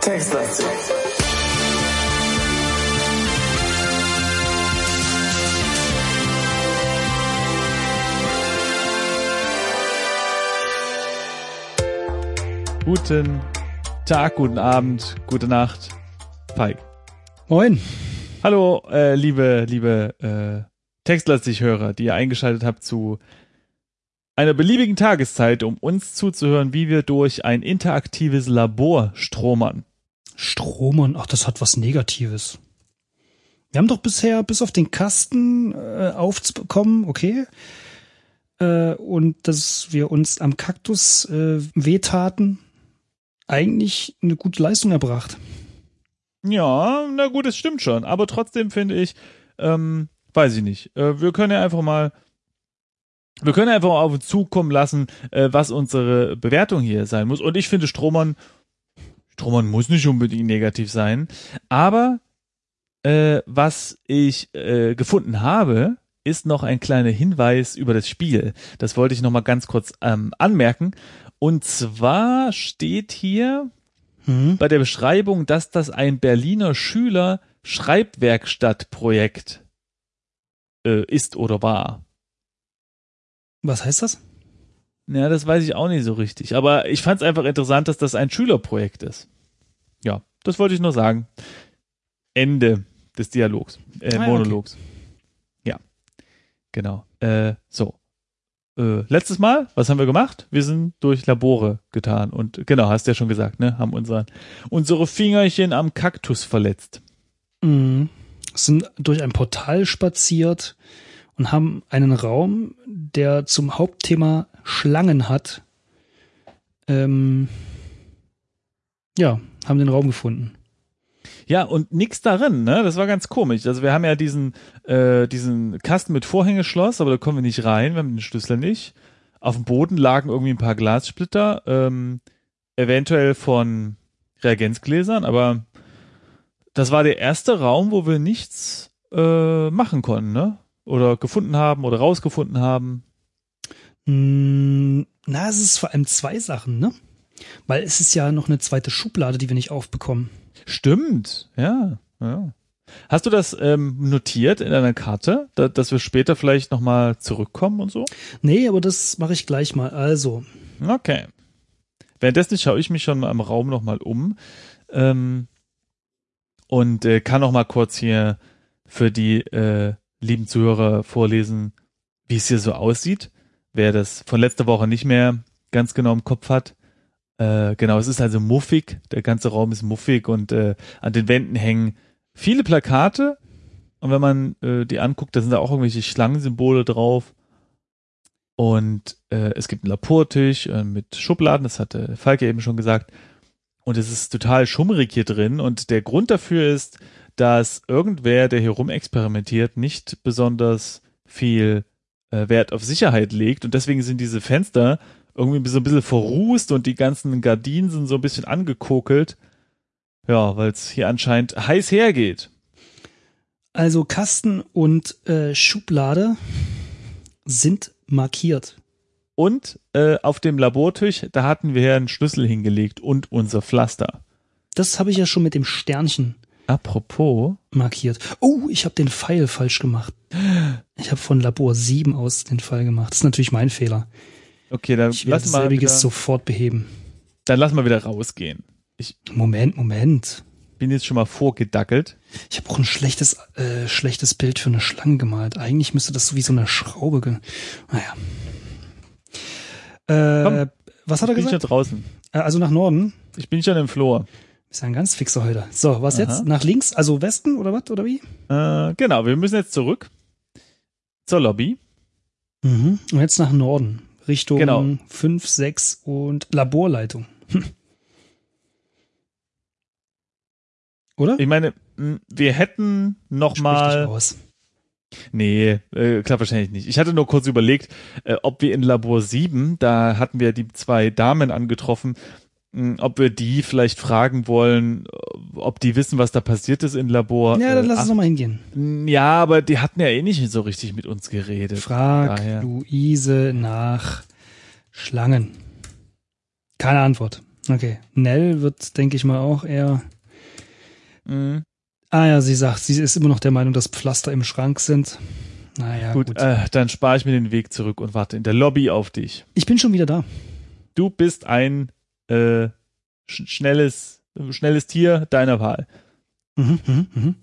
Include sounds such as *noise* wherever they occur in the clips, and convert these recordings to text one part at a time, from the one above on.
Textlastig. Guten Tag, guten Abend, gute Nacht. Feig. Moin. Hallo, äh, liebe, liebe äh, Textlastig-Hörer, die ihr eingeschaltet habt zu einer beliebigen Tageszeit, um uns zuzuhören, wie wir durch ein interaktives Labor stromern. Stromern, ach, das hat was Negatives. Wir haben doch bisher bis auf den Kasten äh, aufzubekommen, okay. Äh, und dass wir uns am Kaktus äh, wehtaten, eigentlich eine gute Leistung erbracht. Ja, na gut, es stimmt schon. Aber trotzdem finde ich, ähm, weiß ich nicht. Äh, wir können ja einfach mal, wir können einfach mal auf uns zukommen lassen, äh, was unsere Bewertung hier sein muss. Und ich finde, Stromern, Stromern muss nicht unbedingt negativ sein. Aber äh, was ich äh, gefunden habe, ist noch ein kleiner Hinweis über das Spiel. Das wollte ich noch mal ganz kurz ähm, anmerken. Und zwar steht hier Hm? bei der Beschreibung, dass das ein Berliner Schüler Schreibwerkstattprojekt äh, ist oder war. Was heißt das? Ja, das weiß ich auch nicht so richtig. Aber ich fand es einfach interessant, dass das ein Schülerprojekt ist. Ja, das wollte ich nur sagen. Ende des Dialogs, äh, Ah, Monologs. Ja, genau. Äh, so. Äh, letztes Mal, was haben wir gemacht? Wir sind durch Labore getan und genau, hast ja schon gesagt, ne, haben unseren, unsere Fingerchen am Kaktus verletzt. Mhm. Sind durch ein Portal spaziert und haben einen Raum, der zum Hauptthema Schlangen hat. Ähm, ja, haben den Raum gefunden. Ja, und nix darin, ne? Das war ganz komisch. Also wir haben ja diesen, äh, diesen Kasten mit Vorhängeschloss, aber da kommen wir nicht rein, wir haben den Schlüssel nicht. Auf dem Boden lagen irgendwie ein paar Glassplitter, ähm, eventuell von Reagenzgläsern, aber das war der erste Raum, wo wir nichts äh, machen konnten, ne? Oder gefunden haben oder rausgefunden haben. Mm, Na, es ist vor allem zwei Sachen, ne? Weil es ist ja noch eine zweite Schublade, die wir nicht aufbekommen. Stimmt, ja, ja. Hast du das ähm, notiert in deiner Karte, da, dass wir später vielleicht nochmal zurückkommen und so? Nee, aber das mache ich gleich mal. Also, Okay. Währenddessen schaue ich mich schon mal im Raum nochmal um ähm, und äh, kann noch mal kurz hier für die äh, lieben Zuhörer vorlesen, wie es hier so aussieht. Wer das von letzter Woche nicht mehr ganz genau im Kopf hat. Äh, genau, es ist also muffig. Der ganze Raum ist muffig und äh, an den Wänden hängen viele Plakate. Und wenn man äh, die anguckt, da sind da auch irgendwelche Schlangensymbole drauf. Und äh, es gibt einen Labortisch äh, mit Schubladen, das hatte Falke eben schon gesagt. Und es ist total schummrig hier drin. Und der Grund dafür ist, dass irgendwer, der hier rumexperimentiert, nicht besonders viel äh, Wert auf Sicherheit legt. Und deswegen sind diese Fenster irgendwie so ein bisschen verrußt und die ganzen Gardinen sind so ein bisschen angekokelt. Ja, weil es hier anscheinend heiß hergeht. also Kasten und äh, Schublade sind markiert. Und äh, auf dem Labortisch, da hatten wir ja einen Schlüssel hingelegt und unser Pflaster. Das habe ich ja schon mit dem Sternchen Apropos, markiert. Oh, ich habe den Pfeil falsch gemacht. Ich habe von Labor 7 aus den Pfeil gemacht. Das ist natürlich mein Fehler. Okay, dann Ich lass mal wieder, sofort beheben. dann lass mal wieder rausgehen. Moment, Moment. Bin jetzt schon mal vorgedackelt. Ich habe auch ein schlechtes, äh, schlechtes Bild für eine Schlange gemalt. Eigentlich müsste das so wie so eine Schraube. Ge naja. Äh, Komm, was hat er Bin ich schon gesagt? draußen. Äh, also nach Norden. Ich bin schon im Flur. Ist ja ein ganz fixer heute. So, was Aha. jetzt? Nach links? Also Westen oder was? Oder wie? Äh, genau, wir müssen jetzt zurück zur Lobby. Mhm. Und jetzt nach Norden. Richtung Genau. 5, 6 und Laborleitung. Hm. Oder? Ich meine, wir hätten noch Sprich mal aus. Nee, äh, klappt wahrscheinlich nicht. Ich hatte nur kurz überlegt, äh, ob wir in Labor 7, da hatten wir die zwei Damen angetroffen, ob wir die vielleicht fragen wollen, ob die wissen, was da passiert ist im Labor. Ja, dann Äh, lass ach, uns nochmal hingehen. mh, Ja, aber die hatten ja eh nicht so richtig mit uns geredet. Frag Daher. Luise nach Schlangen. Keine Antwort. Okay. Nell wird, denke ich mal, auch eher. Mhm. Ah ja, sie sagt, sie ist immer noch der Meinung, dass Pflaster im Schrank sind. Naja, gut. Gut, Äh, dann spare ich mir den Weg zurück und warte in der Lobby auf dich. Ich bin schon wieder da. Du bist ein äh, sch schnelles, schnelles Tier deiner Wahl. Mhm, mhm, mhm.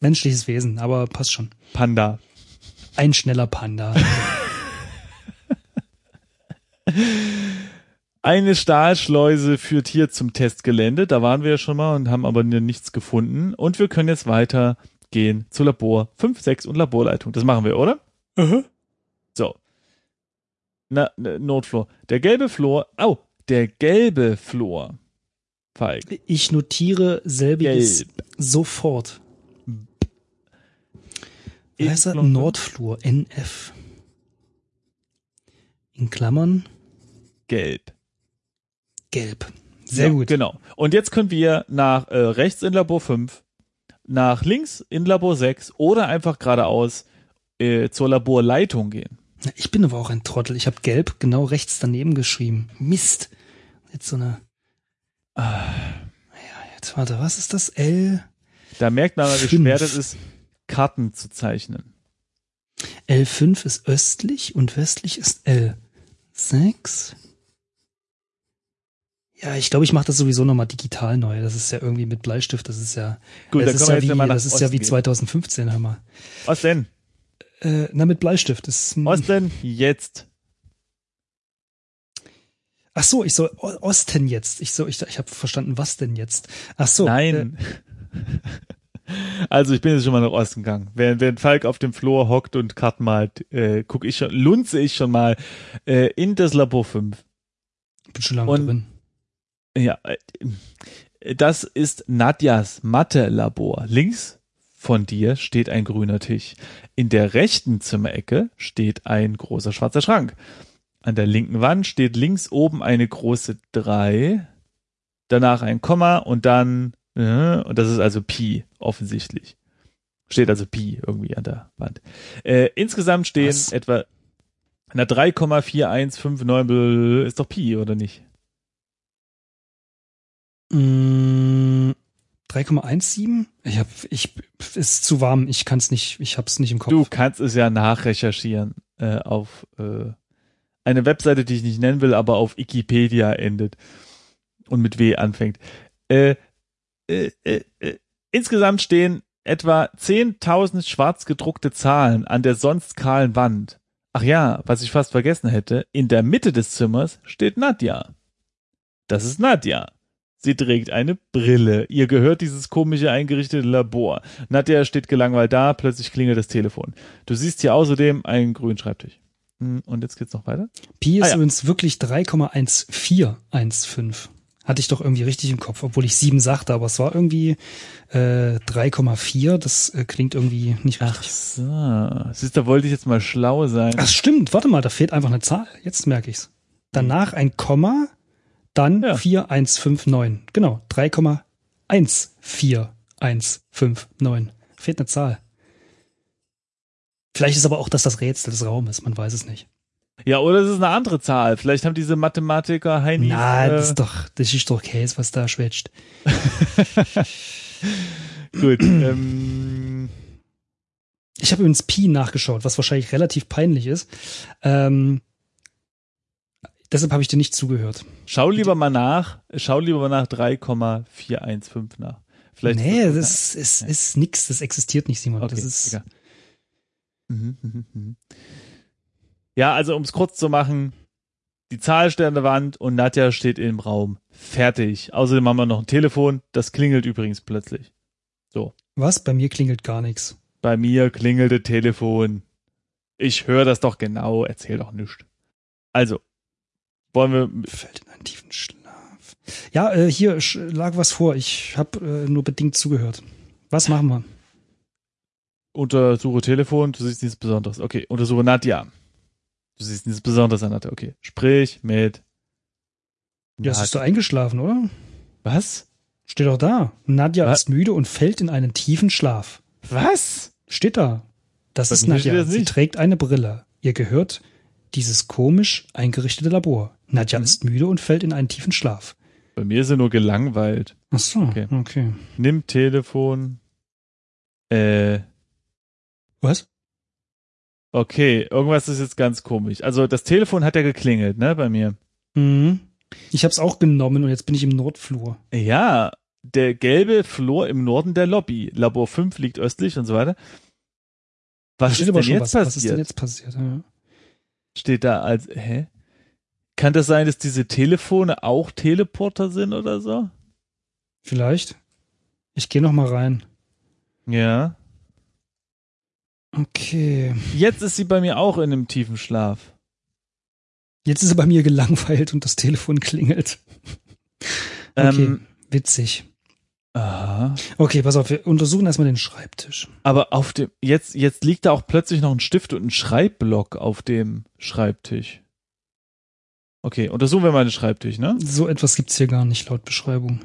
Menschliches Wesen, aber passt schon. Panda. Ein schneller Panda. *laughs* Eine Stahlschleuse führt hier zum Testgelände. Da waren wir ja schon mal und haben aber nichts gefunden. Und wir können jetzt weitergehen zu Labor 5, 6 und Laborleitung. Das machen wir, oder? So. Na, Notflor. Der gelbe Flor. Au, der gelbe Flor. Feig. Ich notiere selbiges Gelb. sofort. Heißt er? Nordflur, NF. In Klammern, Gelb. gelb. Sehr Ja, gut. Genau. Und jetzt können wir nach äh, rechts in Labor 5, nach links in Labor 6 oder einfach geradeaus äh, zur Laborleitung gehen. Ich bin aber auch ein Trottel. Ich habe gelb genau rechts daneben geschrieben. Mist. Jetzt so eine. Ah. Ja, jetzt warte, was ist das? L. Da merkt man, wie schwer das ist, Karten zu zeichnen. L5 ist östlich und westlich ist L6. Ja, ich glaube, ich mache das sowieso nochmal digital neu. Das ist ja irgendwie mit Bleistift. Das ist ja, Gut, das ist ja wie, das ist ja Osten wie gehen. 2015, hör mal. Was denn? Äh, na, mit Bleistift. Das, Was denn jetzt? Ach so, ich soll O- Osten jetzt. Ich so, ich, ich habe verstanden, was denn jetzt? Ach so. Nein. *laughs* Also ich bin jetzt schon mal nach Osten gegangen. Während, während Falk auf dem Flur hockt und Karten malt, äh, guck ich schon, lunze ich schon mal äh, in das Labor 5. Äh, bin schon lange und- drin. Ja, äh, das ist Nadjas Mathe-Labor. Links von dir steht ein grüner Tisch. In der rechten Zimmerecke steht ein großer schwarzer Schrank. An der linken Wand steht links oben eine große 3, danach ein Komma und dann, äh, und das ist also Pi, offensichtlich. Steht also Pi irgendwie an der Wand. Äh, insgesamt stehen Was? etwa na 3,4159 ist doch Pi, oder nicht? Mm, 3,17? Ich hab, ich, ist zu warm. Ich kann es nicht, ich hab's nicht im Kopf. Du kannst es ja nachrecherchieren äh, auf äh, eine Webseite, die ich nicht nennen will, aber auf Wikipedia endet und mit W anfängt. Äh, äh, äh, äh, insgesamt stehen etwa 10.000 schwarz gedruckte Zahlen an der sonst kahlen Wand. Ach ja, was ich fast vergessen hätte, in der Mitte des Zimmers steht Nadja. Das ist Nadja. Sie trägt eine Brille. Ihr gehört dieses komische eingerichtete Labor. Nadja steht gelangweilt da, plötzlich klingelt das Telefon. Du siehst hier außerdem einen grünen Schreibtisch. Hm, Und jetzt geht's noch weiter? Pi ist Ah, ja. übrigens wirklich 3,1415. Hatte ich doch irgendwie richtig im Kopf, obwohl ich 7 sagte, aber es war irgendwie äh, 3,4. Das äh, klingt irgendwie nicht Ach richtig. so. Siehst da wollte ich jetzt mal schlau sein. Ach stimmt, warte mal, da fehlt einfach eine Zahl. Jetzt merke ich's. Danach ein Komma, dann Ja. 4159. Genau, 3,14159. Fehlt eine Zahl. Vielleicht ist aber auch das das Rätsel des Raumes, man weiß es nicht. Ja, oder es ist eine andere Zahl. Vielleicht haben diese Mathematiker Heinis. Na, äh, das ist doch, das ist doch Käse, was da schwätzt. *laughs* gut. ähm, Ich habe übrigens Pi nachgeschaut, was wahrscheinlich relativ peinlich ist. Ähm, deshalb habe ich dir nicht zugehört. schau lieber mal nach. Schau lieber mal nach 3,415 nach. Vielleicht nee, ist das ist, ist nix, das existiert nicht, Simon. Okay, das ist, egal. Mhm, mhm, mhm. Ja, also um es kurz zu machen, die Zahl steht an der Wand und Nadja steht im Raum. Fertig. Außerdem haben wir noch ein Telefon, das klingelt übrigens plötzlich. was? Bei mir klingelt gar nichts. Bei mir klingelte Telefon. Ich höre das doch genau, erzähl doch nichts. Also, wollen wir, Fällt in einen tiefen Schlaf. Ja, äh, hier lag was vor. Ich habe äh, nur bedingt zugehört. Was machen wir? Untersuche Telefon, du siehst nichts Besonderes. Okay, untersuche Nadja. Du siehst nichts Besonderes an Nadja. Okay, sprich mit Ja, es ist doch eingeschlafen, oder? Was? Steht doch da. Nadja Was? ist müde und fällt in einen tiefen Schlaf. Was? Steht da. Das Bei ist Nadja. das Sie trägt eine Brille. Ihr gehört dieses komisch eingerichtete Labor. Nadja Mhm. ist müde und fällt in einen tiefen Schlaf. Bei mir ist er nur gelangweilt. Ach so, Okay. okay. Nimm Telefon. Äh, Was? okay, irgendwas ist jetzt ganz komisch. Also das Telefon hat ja geklingelt, ne, bei mir. Mhm. Ich habe es auch genommen und jetzt bin ich im Nordflur. Ja, der gelbe Flur im Norden der Lobby. Labor 5 liegt östlich und so weiter. Was Steht ist denn jetzt was. passiert? Was ist denn jetzt passiert? Ja. Steht da als, hä? Kann das sein, dass diese Telefone auch Teleporter sind oder so? Vielleicht. Ich gehe noch mal rein. Ja. Okay. Jetzt ist sie bei mir auch in einem tiefen Schlaf. Jetzt ist er bei mir gelangweilt und das Telefon klingelt. Okay, Ähm, witzig. aha. Okay, pass auf, wir untersuchen erstmal den Schreibtisch. Aber auf dem, jetzt, jetzt liegt da auch plötzlich noch ein Stift und ein Schreibblock auf dem Schreibtisch. Okay, untersuchen wir mal den Schreibtisch, ne? So etwas gibt's hier gar nicht laut Beschreibung.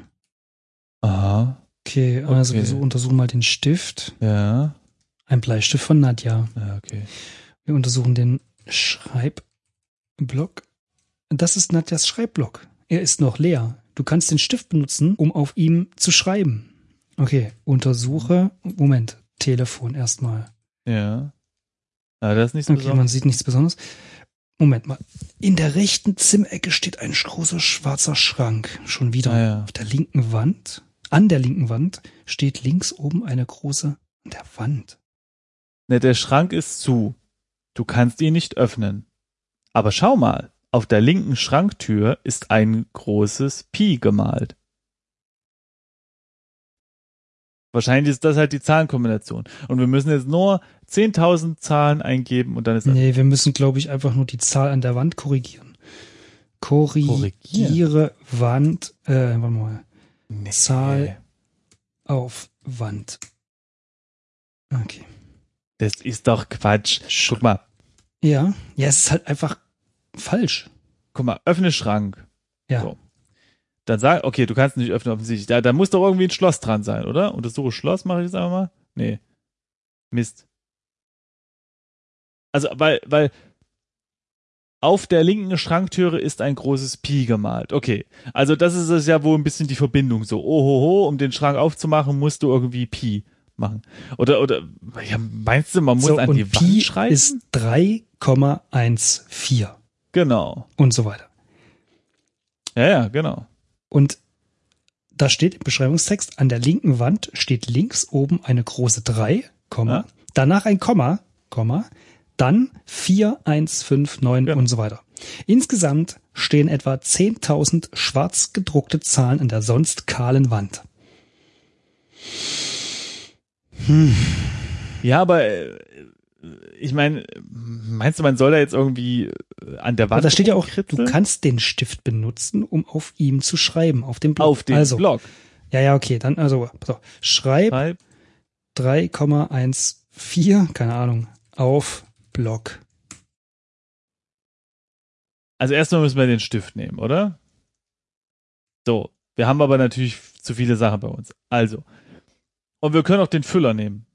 Aha. Okay, also Okay. wir so untersuchen mal den Stift. Ja. Ein Bleistift von Nadja. Ja, okay. Wir untersuchen den Schreibblock. Das ist Nadjas Schreibblock. Er ist noch leer. Du kannst den Stift benutzen, um auf ihm zu schreiben. Okay, untersuche. Moment, Telefon erstmal. Ja. Ja, das ist nicht so Okay, man besonders. sieht nichts Besonderes. Moment mal. In der rechten Zimmerecke steht ein großer schwarzer Schrank. Schon wieder. Ah, ja. Auf der linken Wand, an der linken Wand, steht links oben eine große, an der Wand. Ne, der Schrank ist zu. Du kannst ihn nicht öffnen. Aber schau mal, auf der linken Schranktür ist ein großes Pi gemalt. Wahrscheinlich ist das halt die Zahlenkombination. Und wir müssen jetzt nur 10.000 Zahlen eingeben und dann ist Nee, wir müssen, glaube ich, einfach nur die Zahl an der Wand korrigieren. Korrigiere Wand, äh, warte mal, Nee. Zahl auf Wand. Okay. Das ist doch Quatsch. Guck mal, Ja, ja, es ist halt einfach falsch. guck mal, öffne Schrank. Ja. So. Dann sag, okay, du kannst nicht öffnen offensichtlich. Da, da muss doch irgendwie ein Schloss dran sein, oder? Untersuche Schloss, mache ich jetzt einfach mal. Nee. Mist. Also, weil, weil auf der linken Schranktüre ist ein großes Pi gemalt. Okay. Also, das ist es ja wohl ein bisschen die Verbindung. So, ohoho, um den Schrank aufzumachen, musst du irgendwie Pi machen. Oder, oder, ja, meinst du, man muss so, an die Wand Pi schreiben? ist 3,14 genau. und so weiter. Ja, ja, genau. Und da steht im Beschreibungstext, an der linken Wand steht links oben eine große 3, Komma, Ja. danach ein Komma, Komma, dann 4, 1, 5, 9 Genau. und so weiter. Insgesamt stehen etwa 10.000 schwarz gedruckte Zahlen an der sonst kahlen Wand. Ja, aber äh, ich meine, meinst du, man soll da jetzt irgendwie äh, an der Aber Wand da steht ja auch, du rumkritzeln? kannst den Stift benutzen, um auf ihm zu schreiben, auf dem Block. auf den also, Block. Ja, ja, okay, dann, also, auf. schreib Schreib. 3,14, keine Ahnung, auf Block. Also erstmal müssen wir den Stift nehmen, oder? So, wir haben aber natürlich zu viele Sachen bei uns. Also, und wir können auch den Füller nehmen.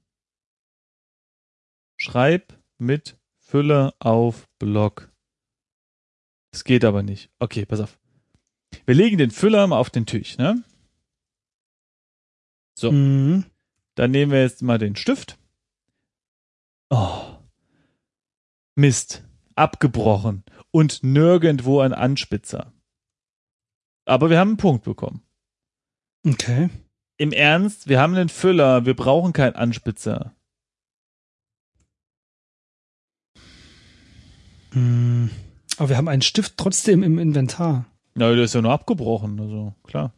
Schreib mit Füller auf Block. Es geht aber nicht. Okay, pass auf. Wir legen den Füller mal auf den Tisch, ne? So. Mhm. Dann nehmen wir jetzt mal den Stift. Oh. Mist. Abgebrochen. Und nirgendwo ein Anspitzer. Aber wir haben einen Punkt bekommen. Okay. Im Ernst, wir haben einen Füller, wir brauchen keinen Anspitzer. Hm. Aber wir haben einen Stift trotzdem im Inventar. Na, der ist ja nur abgebrochen, also klar.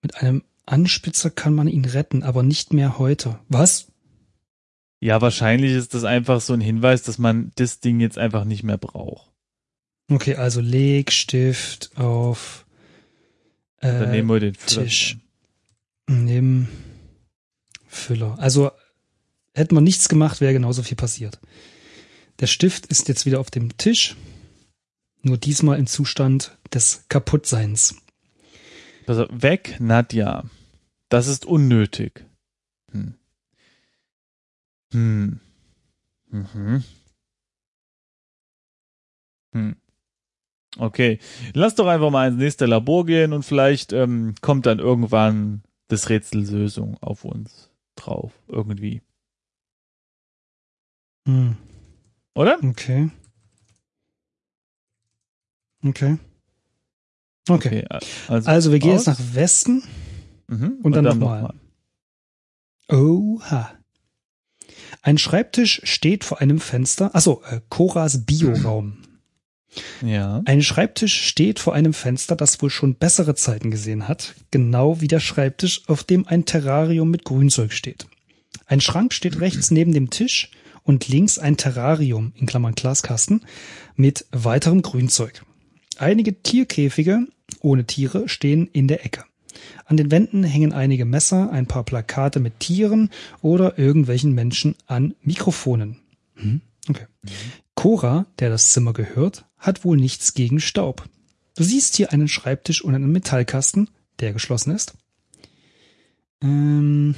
Mit einem Anspitzer kann man ihn retten, aber nicht mehr heute. Was? Ja, wahrscheinlich ist das einfach so ein Hinweis, dass man das Ding jetzt einfach nicht mehr braucht. Okay, also leg Stift auf Dann äh, nehmen wir den Füller. Tisch. nimm Füller. Also hätten wir nichts gemacht, wäre genauso viel passiert. Der Stift ist jetzt wieder auf dem Tisch. Nur diesmal im Zustand des Kaputtseins. Also weg, Nadja. Das ist unnötig. Hm. Hm. Mhm. Hm. Okay. Lass doch einfach mal ins nächste Labor gehen und vielleicht ähm, kommt dann irgendwann das Rätsel Lösung auf uns drauf. Irgendwie. Hm. Oder? Okay. Okay. Okay. also, Also wir gehen aus. jetzt nach Westen. Mhm. und dann noch nochmal. mal. Oha. Ein Schreibtisch steht vor einem Fenster. Achso, äh, Coras Bioraum. Ja. Ein Schreibtisch steht vor einem Fenster, das wohl schon bessere Zeiten gesehen hat, genau wie der Schreibtisch, auf dem ein Terrarium mit Grünzeug steht. Ein Schrank steht rechts neben dem Tisch und links ein Terrarium, in Klammern Glaskasten, mit weiterem Grünzeug. Einige Tierkäfige ohne Tiere stehen in der Ecke. An den Wänden hängen einige Messer, ein paar Plakate mit Tieren oder irgendwelchen Menschen an Mikrofonen. Hm, Okay. Cora, der das Zimmer gehört, hat wohl nichts gegen Staub. Du siehst hier einen Schreibtisch und einen Metallkasten, der geschlossen ist. Ähm,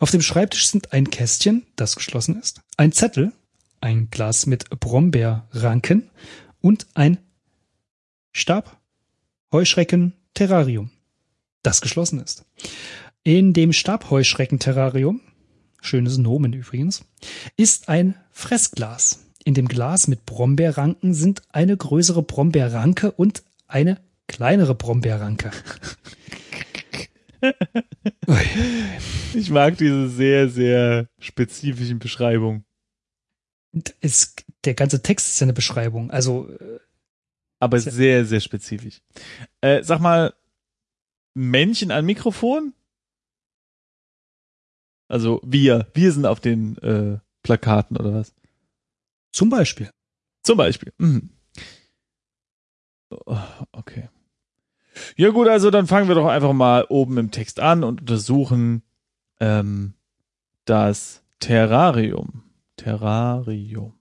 auf dem Schreibtisch sind ein Kästchen, das geschlossen ist, ein Zettel, ein Glas mit Brombeerranken und ein Stab, Heuschrecken, Terrarium, das geschlossen ist. In dem Stabheuschrecken-Terrarium, schönes Nomen übrigens, ist ein Fressglas. In dem Glas mit Brombeerranken sind eine größere Brombeerranke und eine kleinere Brombeerranke. *laughs* Ich mag diese sehr, sehr spezifischen Beschreibungen. Es, der ganze Text ist ja eine Beschreibung. Also, äh, Aber Sehr- sehr, sehr spezifisch. Äh, sag mal, Männchen an Mikrofon? Also wir, wir sind auf den äh, Plakaten oder was? Zum Beispiel. Zum Beispiel. Mhm. Oh, Okay. Ja gut, also dann fangen wir doch einfach mal oben im Text an und untersuchen ähm, das Terrarium. Terrarium.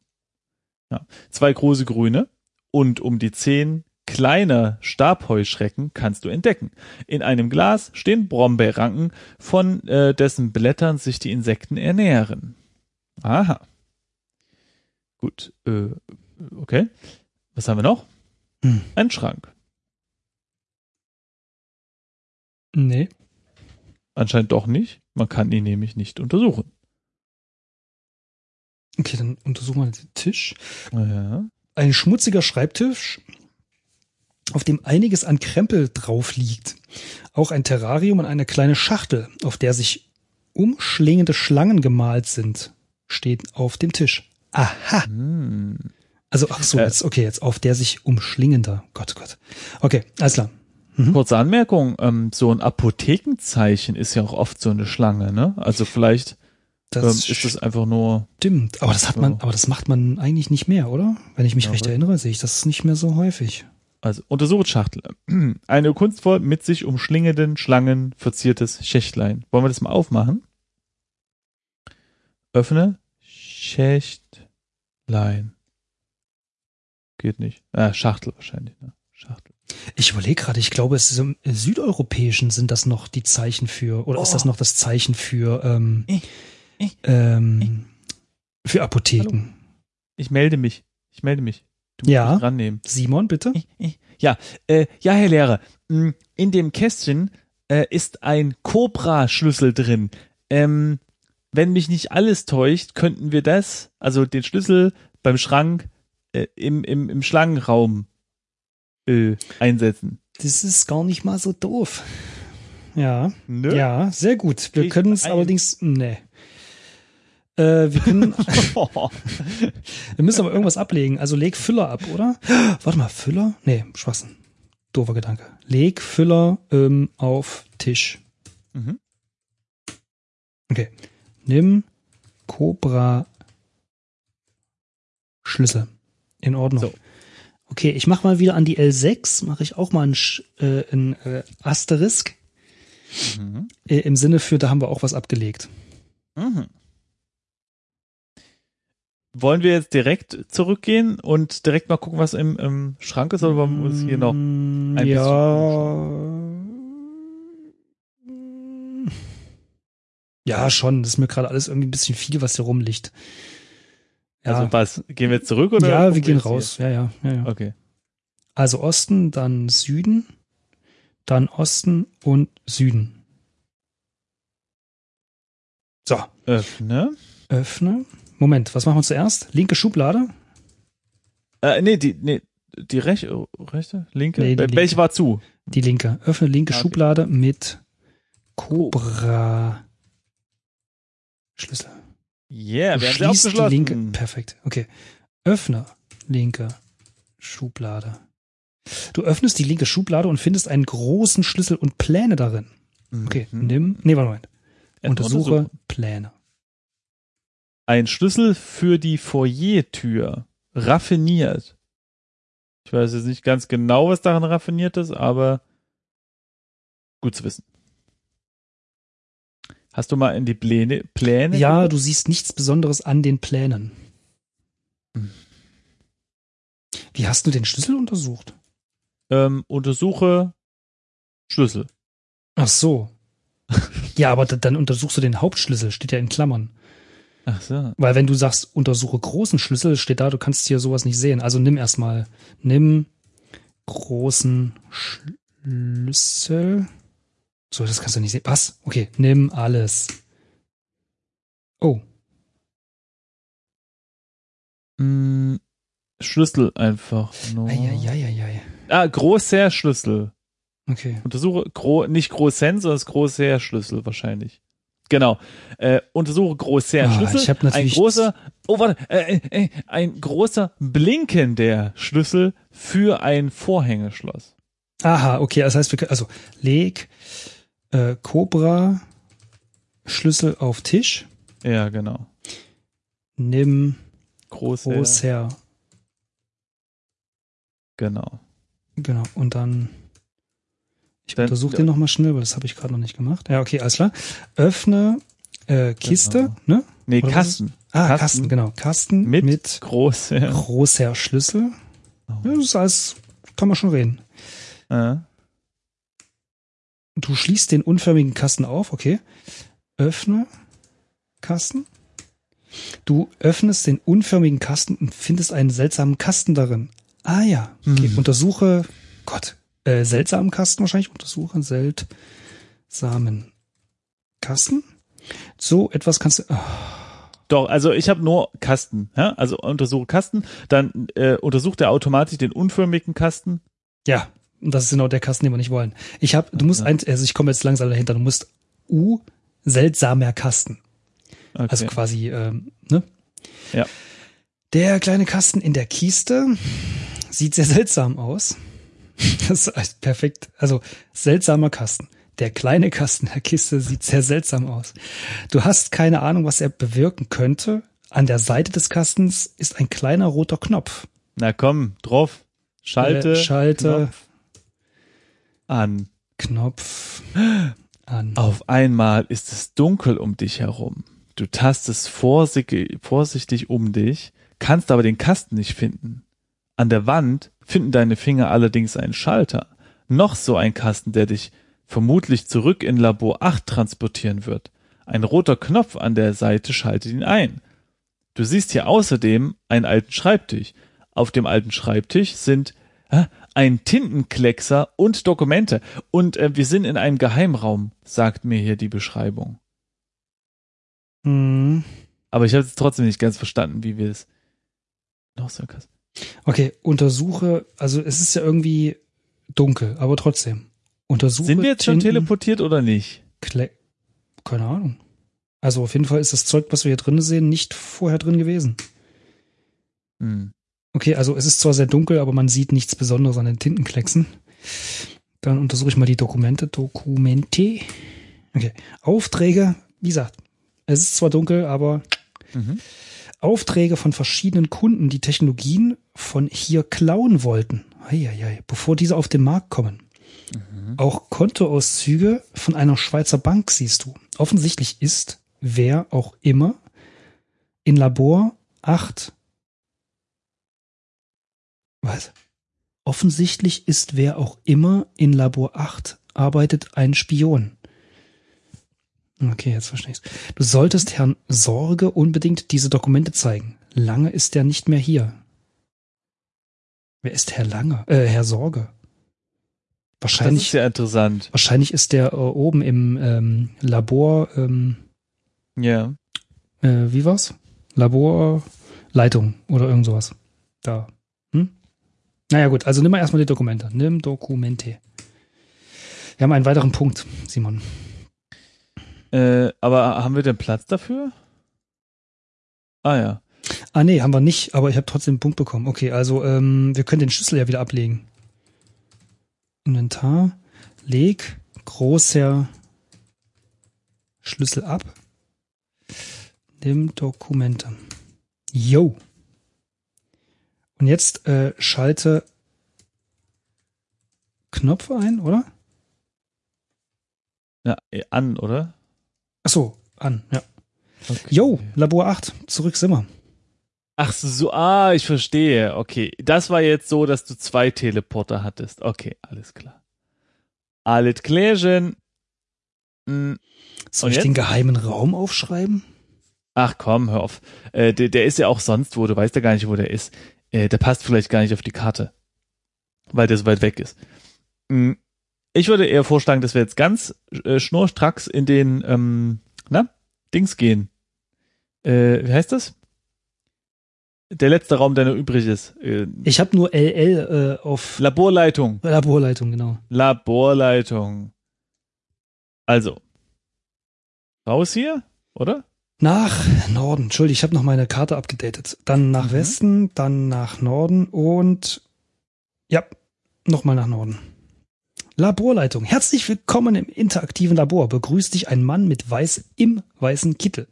Ja. Zwei große grüne und um die zehn kleine Stabheuschrecken kannst du entdecken. In einem Glas stehen Brombeerranken, von äh, dessen Blättern sich die Insekten ernähren. Aha. Gut, äh, okay. Was haben wir noch? Hm. Ein Schrank. Nee. Anscheinend doch nicht. Man kann ihn nämlich nicht untersuchen. Okay, dann untersuchen wir den Tisch. Ja. Ein schmutziger Schreibtisch, auf dem einiges an Krempel drauf liegt. Auch ein Terrarium und eine kleine Schachtel, auf der sich umschlingende Schlangen gemalt sind, steht auf dem Tisch. Aha. Hm. Also, ach so, Äh. jetzt, okay, jetzt auf der sich umschlingender. Gott, Gott. Okay, alles klar. Mhm. Kurze Anmerkung, ähm, so ein Apothekenzeichen ist ja auch oft so eine Schlange, ne? Also vielleicht ähm, Das ist das einfach nur. stimmt. Aber das hat man, aber das macht man eigentlich nicht mehr, oder? Wenn ich mich Ja, recht erinnere, sehe ich das nicht mehr so häufig. Also untersuche Schachtel. *clears throat* Eine kunstvoll mit sich umschlingenden Schlangen verziertes Schächtlein. Wollen wir das mal aufmachen? Öffne Schächtlein. Geht nicht. Ah, Schachtel wahrscheinlich, ne? Schachtel. Ich überlege gerade, ich glaube, es ist im Südeuropäischen sind das noch die Zeichen für, oder ist Oh. das noch das Zeichen für, ähm, Ich- ich- ähm, für Apotheken? Ich melde mich. Ich melde mich. Du musst Ja. mich rannehmen. Simon, bitte? Ja, äh, ja, Herr Lehrer. mh, In dem Kästchen äh, ist ein Cobra-Schlüssel drin. Ähm, wenn mich nicht alles täuscht, könnten wir das, also den Schlüssel beim Schrank äh, im, im, im Schlangenraum äh, einsetzen. Das ist gar nicht mal so doof. Ja, Ne? ja, sehr gut. Wir können es allerdings, nee. Äh, wir können, *laughs* *laughs* wir müssen aber irgendwas ablegen. Also leg Füller ab, oder? Warte mal, Füller? Nee, Schwachsinn. Doofer Gedanke. Leg Füller ähm, auf Tisch. mhm. Okay. Nimm Cobra Schlüssel. In Ordnung. So. Okay, ich mache mal wieder an die L6, mache ich auch mal ein, Sch- äh, ein äh, Asterisk. Mhm. Äh, Im Sinne für, da haben wir auch was abgelegt. Mhm. wollen wir jetzt direkt zurückgehen und direkt mal gucken, was im, im Schrank ist, oder wollen wir uns hier noch ein ja. Ja, schon. Das ist mir gerade alles irgendwie ein bisschen viel, was hier rumliegt. Ja, Also was, gehen wir zurück oder? ja wir gehen raus. Ja, ja, ja, ja. Okay. Also Osten, dann Süden, dann Osten und Süden. So, Öffne. öffne. Moment, was machen wir zuerst? Linke Schublade? Äh, nee, die, nee, die rech, rechte, linke? Nee, Welche war zu? Die linke. Öffne linke Ah, okay. Schublade mit Cobra Schlüssel. Yeah, Du wir haben sie schließt die aufgeschlossen. linke. Perfekt. Okay. Öffne linke Schublade. Du öffnest die linke Schublade und findest einen großen Schlüssel und Pläne darin. Okay, Mhm. nimm. Nee, warte mal. Untersuche. Pläne. Ein Schlüssel für die Foyertür. Raffiniert. Ich weiß jetzt nicht ganz genau, was daran raffiniert ist, aber gut zu wissen. Hast du mal in die Pläne, Pläne? Ja, geguckt? du siehst nichts Besonderes an den Plänen. Hm. Wie hast du den Schlüssel untersucht? ähm, untersuche Schlüssel. Ach so. *laughs* ja, aber dann untersuchst du den Hauptschlüssel, steht ja in Klammern. Ach so. Weil wenn du sagst, untersuche großen Schlüssel, steht da, du kannst hier sowas nicht sehen. Also nimm erstmal, nimm großen Schlüssel. So, das kannst du nicht sehen. Was? Okay, nimm alles. Oh, Mm, Schlüssel einfach. nur. eieieiei. Ah, großer Schlüssel. Okay. Untersuche gro nicht großen, sondern das großer Schlüssel wahrscheinlich. Genau. Äh, untersuche großer Ah, Schlüssel. ich hab ein natürlich- großer, oh warte, äh, äh, äh, ein großer blinkender Schlüssel für ein Vorhängeschloss. Aha, okay, das heißt, wir können, also leg äh, Cobra Schlüssel auf Tisch, Ja, genau. nimm Großer. großer, Genau. genau, und dann ich Dann- untersuche den nochmal schnell, weil das habe ich gerade noch nicht gemacht. Ja, okay, alles klar. Öffne äh, Kiste, ne? Nee, Oder Kasten. Ah, Kasten, Kasten. genau. Kasten Mit, mit, großer. großer Schlüssel. Oh. Ja, das ist alles, kann man schon reden. Äh, Du schließt den unförmigen Kasten auf, okay. Öffne Kasten. Du öffnest den unförmigen Kasten und findest einen seltsamen Kasten darin. Ah ja, okay. Hm. Untersuche, Gott, äh, seltsamen Kasten wahrscheinlich. Untersuche seltsamen Kasten. So etwas kannst du. ah, Doch, also ich habe nur Kasten. Ja? Also untersuche Kasten, dann äh, untersucht er automatisch den unförmigen Kasten. ja, und das ist genau der Kasten, den wir nicht wollen. Ich habe, du musst Ja. ein, also ich komme jetzt langsam dahinter. Du musst U seltsamer Kasten. Okay. Also quasi, ähm, ne? Ja. Der kleine Kasten in der Kiste sieht sehr seltsam aus. *laughs* Das ist perfekt. Also seltsamer Kasten. Der kleine Kasten der Kiste sieht sehr seltsam aus. Du hast keine Ahnung, was er bewirken könnte. An der Seite des Kastens ist ein kleiner roter Knopf. Na komm, drauf. Schalte. Äh, Schalte. Knopf an. Knopf an. Auf einmal ist es dunkel um dich herum. Du tastest vorsichtig, um dich, kannst aber den Kasten nicht finden. An der Wand finden deine Finger allerdings einen Schalter. Noch so ein Kasten, der dich vermutlich zurück in Labor 8 transportieren wird. Ein roter Knopf an der Seite schaltet ihn ein. Du siehst hier außerdem einen alten Schreibtisch. Auf dem alten Schreibtisch sind ein Tintenkleckser und Dokumente. Und äh, wir sind in einem Geheimraum, sagt mir hier die Beschreibung. Hm. Aber ich habe es trotzdem nicht ganz verstanden, wie wir es. Noch so Kasten. Okay, untersuche, also es ist ja irgendwie dunkel, aber trotzdem. Untersuche. Sind wir jetzt schon teleportiert oder nicht? Kle Keine Ahnung. Also auf jeden Fall ist das Zeug, was wir hier drin sehen, nicht vorher drin gewesen. Hm. Okay, also es ist zwar sehr dunkel, aber man sieht nichts Besonderes an den Tintenklecksen. Dann untersuche ich mal die Dokumente. Dokumente. Okay. Aufträge, wie gesagt, es ist zwar dunkel, aber Mhm. Aufträge von verschiedenen Kunden, die Technologien von hier klauen wollten. Eieiei, bevor diese auf den Markt kommen. Mhm. Auch Kontoauszüge von einer Schweizer Bank siehst du. Offensichtlich ist, wer auch immer, in Labor 8. Was? Offensichtlich ist wer auch immer in Labor 8 arbeitet ein Spion. Okay, jetzt verstehe ich's. Du solltest Herrn Sorge unbedingt diese Dokumente zeigen. Lange ist er nicht mehr hier. Wer ist Herr Lange? Äh, Herr Sorge. Wahrscheinlich. Das ist sehr interessant. Wahrscheinlich ist der äh, oben im ähm, Labor. Ähm, ja. Äh, wie war's? Laborleitung oder irgend sowas. Da. Naja, gut. Also nimm mal erstmal die Dokumente. Nimm Dokumente. Wir haben einen weiteren Punkt, Simon. Äh, aber haben wir denn Platz dafür? Ah ja. Ah nee, haben wir nicht, aber ich habe trotzdem einen Punkt bekommen. Okay, also ähm, wir können den Schlüssel ja wieder ablegen. Inventar, leg großer Schlüssel ab. Nimm Dokumente. Yo. Und jetzt äh, schalte Knopf ein, oder? Ja, äh, an, oder? Ach so, an, ja. Okay. Yo, Labor 8, zurück sind wir. Ach so, ah, ich verstehe. Okay, das war jetzt so, dass du zwei Teleporter hattest. Okay, alles klar. Alles klärchen. Hm. Soll ich jetzt? den geheimen Raum aufschreiben? Ach komm, hör auf. Äh, der, der ist ja auch sonst wo, du weißt ja gar nicht, wo der ist. Äh, der passt vielleicht gar nicht auf die Karte, weil der so weit weg ist. Hm. Ich würde eher vorschlagen, dass wir jetzt ganz äh, schnurstracks in den, ähm, na, Dings gehen. Äh, wie heißt das? Der letzte Raum, der noch übrig ist. Äh, ich habe nur LL äh, auf Laborleitung. Laborleitung, genau. Laborleitung. Also. Raus hier, oder? Nach Norden. Entschuldigung, ich habe noch meine Karte abgedatet. Dann nach mhm. Westen, dann nach Norden und ja, nochmal nach Norden. Laborleitung. Herzlich willkommen im interaktiven Labor. Begrüßt dich ein Mann mit Weiß im weißen Kittel.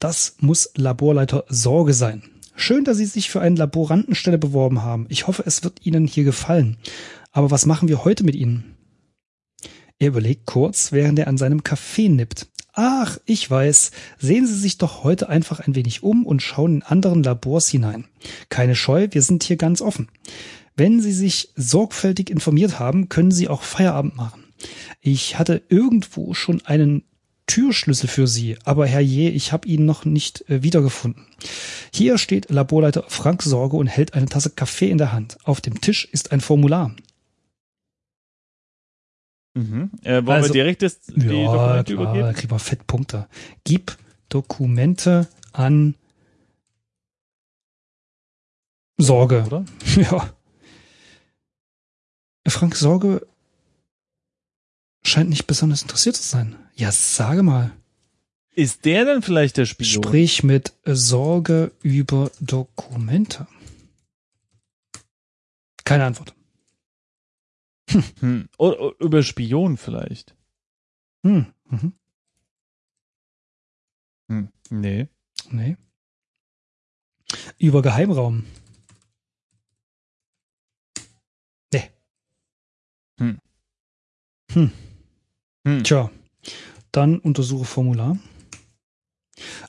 Das muss Laborleiter Sorge sein. Schön, dass Sie sich für eine Laborantenstelle beworben haben. Ich hoffe, es wird Ihnen hier gefallen. Aber was machen wir heute mit Ihnen? Er überlegt kurz, während er an seinem Kaffee nippt. Ach, ich weiß. Sehen Sie sich doch heute einfach ein wenig um und schauen in anderen Labors hinein. Keine Scheu, wir sind hier ganz offen. Wenn Sie sich sorgfältig informiert haben, können Sie auch Feierabend machen. Ich hatte irgendwo schon einen Türschlüssel für Sie, aber Herr Je, ich habe ihn noch nicht äh, wiedergefunden. Hier steht Laborleiter Frank Sorge und hält eine Tasse Kaffee in der Hand. Auf dem Tisch ist ein Formular. Mhm. Äh, wollen also, wir direkt das, die ja, Dokumente klar, übergeben? Kriegen wir Fettpunkte. Gib Dokumente an Sorge. Oder? *laughs* Ja. Frank Sorge scheint nicht besonders interessiert zu sein. Ja, sage mal. Ist der denn vielleicht der Spion? Sprich mit Sorge über Dokumente. Keine Antwort. Hm. Hm. Oder über Spion vielleicht. Hm. Mhm. Hm. Nee. Nee. Über Geheimraum. Nee. Hm. Hm. Hm. Tja, dann untersuche Formular.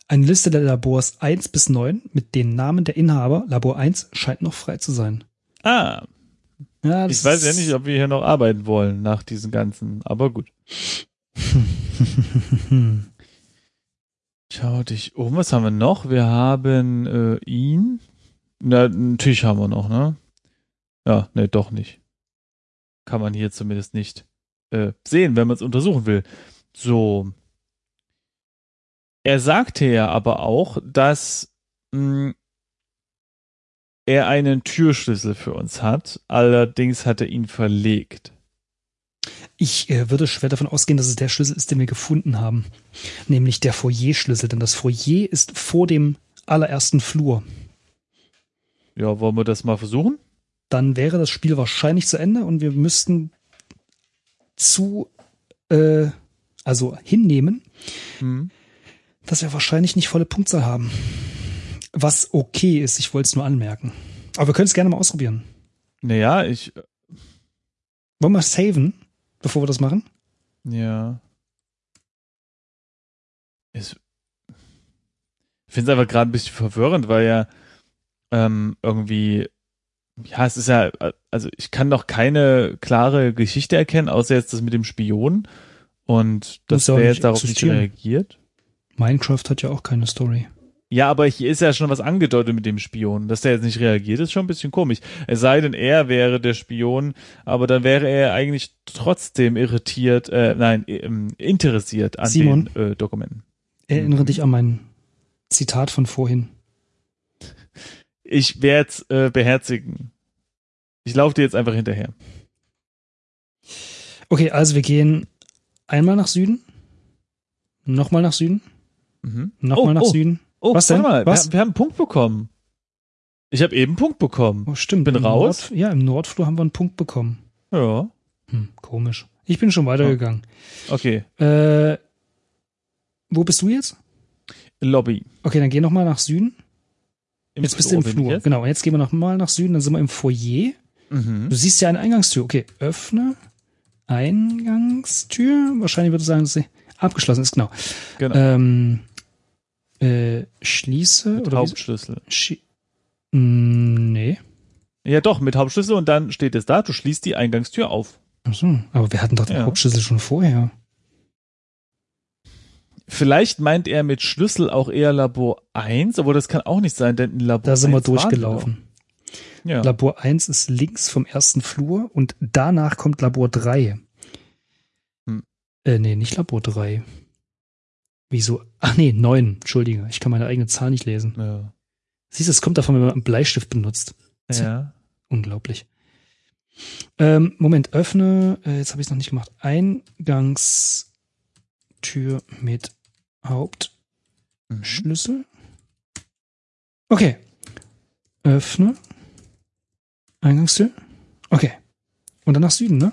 Eine Liste der Labors 1 bis 9 mit den Namen der Inhaber. Labor 1 scheint noch frei zu sein. Ah. Ja, ich weiß ja nicht, ob wir hier noch arbeiten wollen nach diesen ganzen, aber gut. *laughs* Schau dich um. Was haben wir noch? Wir haben äh, ihn. Na, einen Tisch haben wir noch, ne? Ja, ne, doch nicht. Kann man hier zumindest nicht äh, sehen, wenn man es untersuchen will. So. Er sagte ja aber auch, dass mh, hm, er einen Türschlüssel für uns hat. Allerdings hat er ihn verlegt. Ich äh, würde schwer davon ausgehen, dass es der Schlüssel ist, den wir gefunden haben. Nämlich der Foyer-Schlüssel, denn das Foyer ist vor dem allerersten Flur. Ja, wollen wir das mal versuchen? Dann wäre das Spiel wahrscheinlich zu Ende und wir müssten zu, äh, also hinnehmen, mhm. dass wir wahrscheinlich nicht volle Punktzahl haben. Was okay ist, ich wollte es nur anmerken. Aber wir können es gerne mal ausprobieren. Naja, ich. Äh, Wollen wir saven, bevor wir das machen? Ja. Ich finde es einfach gerade ein bisschen verwirrend, weil ja ähm, irgendwie, ja, es ist ja, also ich kann noch keine klare Geschichte erkennen, außer jetzt das mit dem Spion. Und das Muss ja auch wäre nicht jetzt darauf nicht existieren. reagiert. Minecraft hat ja auch keine Story. Ja, aber hier ist ja schon was angedeutet mit dem Spion. Dass der jetzt nicht reagiert, ist schon ein bisschen komisch. Es sei denn, er wäre der Spion, aber dann wäre er eigentlich trotzdem irritiert, äh, nein, ähm, interessiert an Simon? den äh, Dokumenten. Erinnere dich an mein Zitat von vorhin. Ich werde es äh, beherzigen. Ich laufe dir jetzt einfach hinterher. Okay, also wir gehen einmal nach Süden, nochmal nach Süden, Mhm. nochmal Oh, nach oh. Süden. Oh, Was warte denn? mal, Was? Wir, wir haben einen Punkt bekommen. Ich habe eben einen Punkt bekommen. Oh, stimmt. Bin Im raus. Nord, ja, im Nordflur haben wir einen Punkt bekommen. Ja, Hm, komisch. Ich bin schon weitergegangen. okay. Äh, wo bist du jetzt? Lobby. Okay, dann geh nochmal nach Süden. Im Jetzt bist du im Flur. jetzt. Genau, und jetzt gehen wir nochmal nach Süden, dann sind wir im Foyer. Mhm. Du siehst ja eine Eingangstür. Okay, öffne Eingangstür. Wahrscheinlich würde ich sagen, dass sie abgeschlossen ist, genau. Genau. Ähm, äh, schließe mit oder Hauptschlüssel. Schi Mm, nee. Ja, doch, mit Hauptschlüssel und dann steht es da, du schließt die Eingangstür auf. Achso, aber wir hatten doch den Ja. Hauptschlüssel schon vorher. Vielleicht meint er mit Schlüssel auch eher Labor 1, aber das kann auch nicht sein, denn in Labor Da sind wir 1 waren durchgelaufen. Ja. Labor 1 ist links vom ersten Flur und danach kommt Labor 3. Hm. Äh, nee, nicht Labor 3. Wieso? Ach nee, 9. Entschuldige, ich kann meine eigene Zahl nicht lesen. ja. Siehst du, es kommt davon, wenn man einen Bleistift benutzt. ja. Unglaublich. Ähm, Moment, öffne, äh, jetzt habe ich es noch nicht gemacht. Eingangstür mit Hauptschlüssel. Mhm. Okay. Öffne. Eingangstür. Okay. Und dann nach Süden, ne?